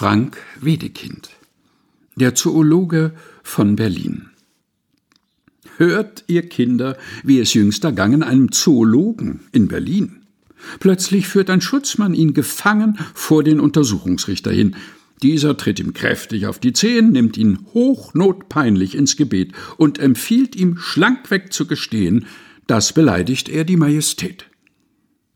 Frank Wedekind, der Zoologe von Berlin. Hört, ihr Kinder, wie es jüngst ergangen einem Zoologen in Berlin. Plötzlich führt ein Schutzmann ihn gefangen vor den Untersuchungsrichter hin. Dieser tritt ihm kräftig auf die Zehen, nimmt ihn hochnotpeinlich ins Gebet und empfiehlt ihm schlankweg zu gestehen, das beleidigt er die Majestät.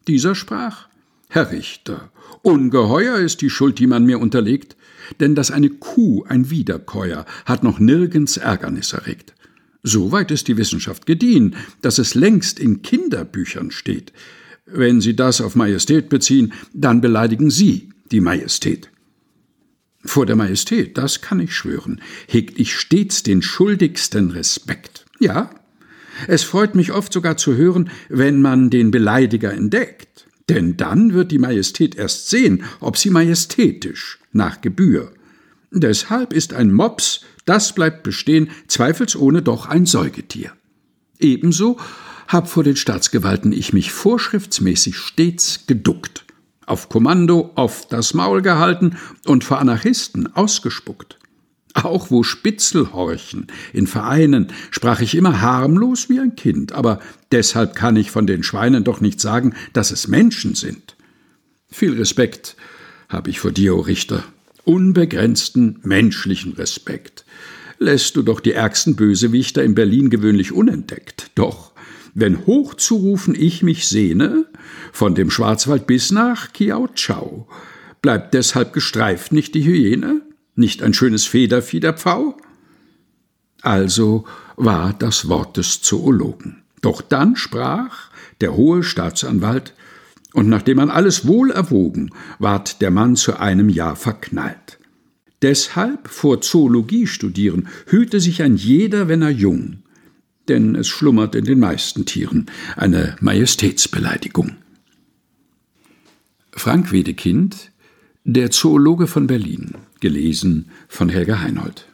Dieser sprach Herr Richter, ungeheuer ist die Schuld, die man mir unterlegt, denn dass eine Kuh ein Wiederkäuer hat noch nirgends Ärgernis erregt. Soweit ist die Wissenschaft gediehen, dass es längst in Kinderbüchern steht. Wenn Sie das auf Majestät beziehen, dann beleidigen Sie die Majestät. Vor der Majestät, das kann ich schwören, hegt ich stets den schuldigsten Respekt. Ja, es freut mich oft sogar zu hören, wenn man den Beleidiger entdeckt. Denn dann wird die Majestät erst sehen, ob sie majestätisch, nach Gebühr. Deshalb ist ein Mops, das bleibt bestehen, zweifelsohne doch ein Säugetier. Ebenso hab vor den Staatsgewalten ich mich vorschriftsmäßig stets geduckt, auf Kommando oft das Maul gehalten und vor Anarchisten ausgespuckt. Auch wo Spitzel horchen, in Vereinen, sprach ich immer harmlos wie ein Kind, aber deshalb kann ich von den Schweinen doch nicht sagen, dass es Menschen sind. Viel Respekt habe ich vor dir, o Richter, unbegrenzten menschlichen Respekt. Lässt du doch die ärgsten Bösewichter in Berlin gewöhnlich unentdeckt. Doch, wenn hochzurufen ich mich sehne, von dem Schwarzwald bis nach Kiautschau, bleibt deshalb gestreift nicht die Hyäne? Nicht ein schönes Federvieh der Pfau? Also war das Wort des Zoologen. Doch dann sprach der hohe Staatsanwalt, und nachdem man alles wohl erwogen, ward der Mann zu einem Jahr verknallt. Deshalb vor Zoologie studieren hüte sich ein jeder, wenn er jung, denn es schlummert in den meisten Tieren eine Majestätsbeleidigung. Frank Wedekind der Zoologe von Berlin, gelesen von Helga Heinold.